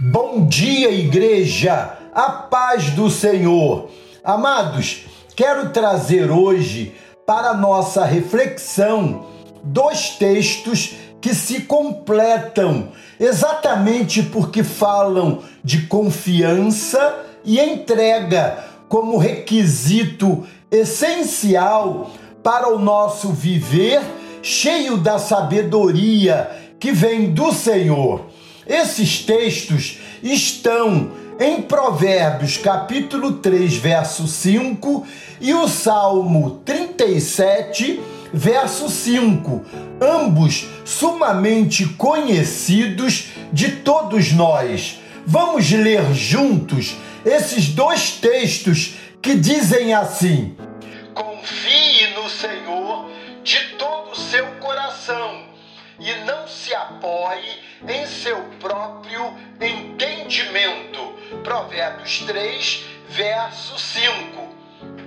Bom dia, igreja, a paz do Senhor. Amados, quero trazer hoje para nossa reflexão dois textos que se completam, exatamente porque falam de confiança e entrega como requisito essencial para o nosso viver cheio da sabedoria que vem do Senhor. Esses textos estão em Provérbios capítulo 3, verso 5 e o Salmo 37, verso 5, ambos sumamente conhecidos de todos nós. Vamos ler juntos esses dois textos que dizem assim: apoie em seu próprio entendimento. Provérbios 3, verso 5.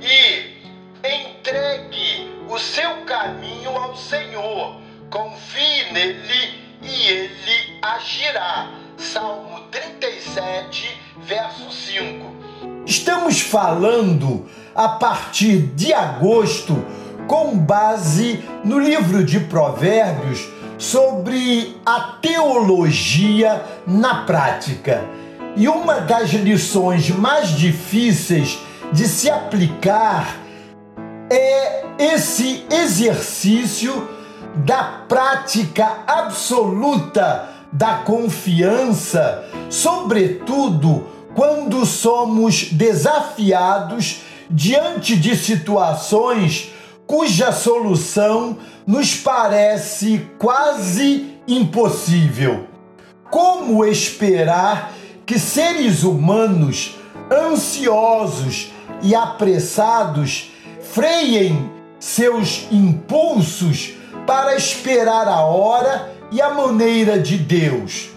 E entregue o seu caminho ao Senhor, confie nele e ele agirá. Salmo 37, verso 5. Estamos falando a partir de agosto, com base no livro de Provérbios sobre a teologia na prática. E uma das lições mais difíceis de se aplicar é esse exercício da prática absoluta da confiança, sobretudo quando somos desafiados diante de situações cuja solução nos parece quase impossível. Como esperar que seres humanos ansiosos e apressados freiem seus impulsos para esperar a hora e a maneira de Deus?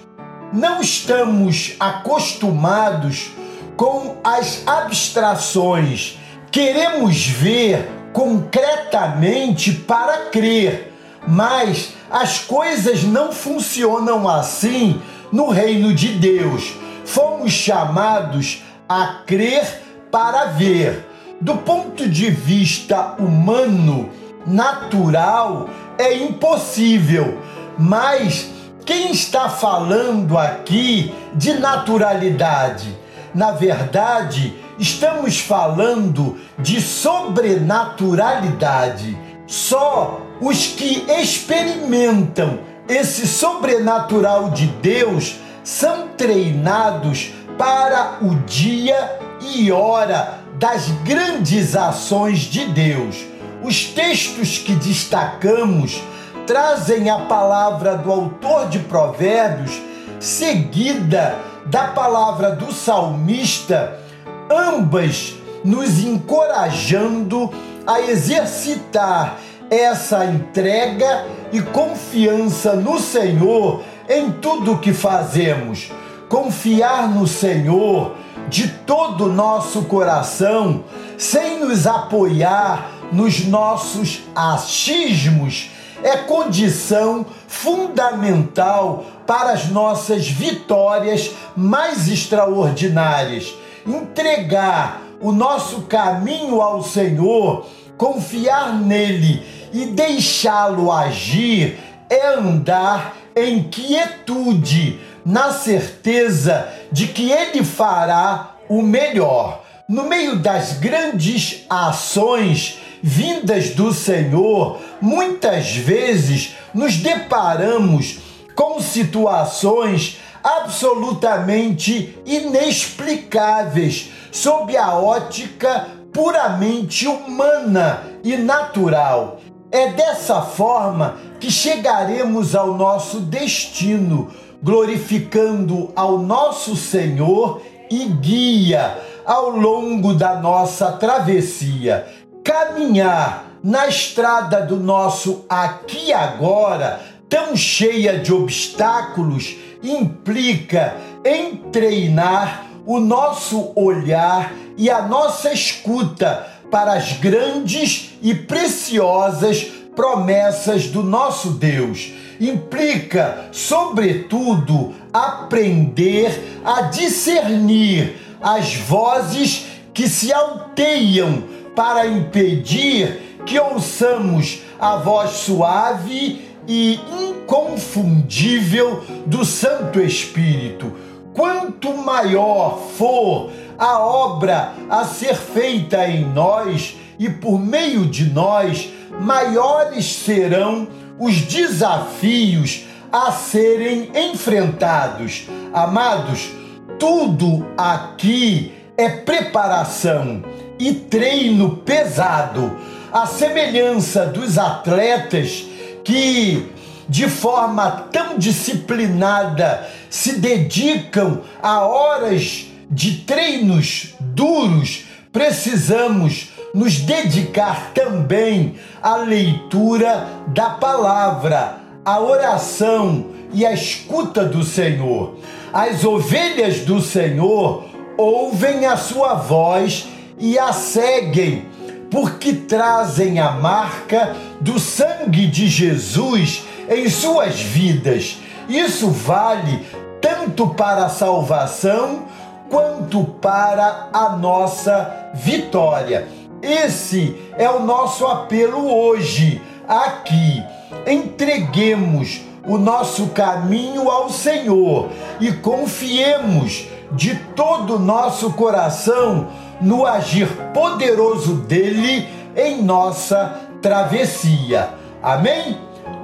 Não estamos acostumados com as abstrações. Queremos ver concretamente para crer. Mas as coisas não funcionam assim no reino de Deus. Fomos chamados a crer para ver. Do ponto de vista humano, natural, é impossível. Mas quem está falando aqui de naturalidade? Na verdade, estamos falando de sobrenaturalidade. Só os que experimentam esse sobrenatural de Deus são treinados para o dia e hora das grandes ações de Deus. Os textos que destacamos trazem a palavra do autor de Provérbios, seguida da palavra do salmista, ambas nos encorajando a exercitar essa entrega e confiança no Senhor em tudo que fazemos. Confiar no Senhor de todo o nosso coração, sem nos apoiar nos nossos achismos, é condição fundamental para as nossas vitórias mais extraordinárias. Entregar o nosso caminho ao Senhor, confiar nele e deixá-lo agir é andar em quietude, na certeza de que ele fará o melhor. No meio das grandes ações vindas do Senhor, muitas vezes nos deparamos com situações absolutamente inexplicáveis sob a ótica puramente humana e natural. É dessa forma que chegaremos ao nosso destino, glorificando ao nosso Senhor e guia ao longo da nossa travessia caminhar na estrada do nosso aqui e agora, tão cheia de obstáculos, implica em treinar o nosso olhar e a nossa escuta para as grandes e preciosas promessas do nosso Deus. implica, sobretudo, aprender a discernir as vozes que se alteiam para impedir que ouçamos a voz suave e inconfundível do Santo Espírito. Quanto maior for a obra a ser feita em nós e por meio de nós, maiores serão os desafios a serem enfrentados. Amados, tudo aqui é preparação e treino pesado, a semelhança dos atletas que de forma tão disciplinada se dedicam a horas de treinos duros, precisamos nos dedicar também à leitura da palavra, à oração e à escuta do Senhor. As ovelhas do Senhor ouvem a sua voz e a seguem, porque trazem a marca do sangue de Jesus em suas vidas. Isso vale tanto para a salvação quanto para a nossa vitória. Esse é o nosso apelo hoje, aqui. Entreguemos o nosso caminho ao Senhor e confiemos de todo o nosso coração no agir poderoso dele em nossa travessia. Amém?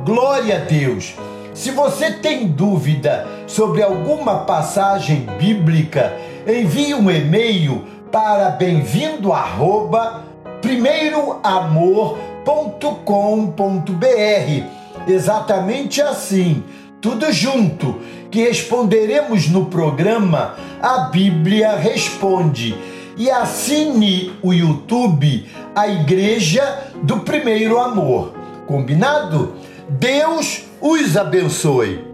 Glória a Deus! Se você tem dúvida sobre alguma passagem bíblica, envie um e-mail para bem-vindo primeiroamor.com.br. Exatamente assim, tudo junto, que responderemos no programa A Bíblia Responde. E assine o YouTube A Igreja do Primeiro Amor. Combinado? Deus os abençoe.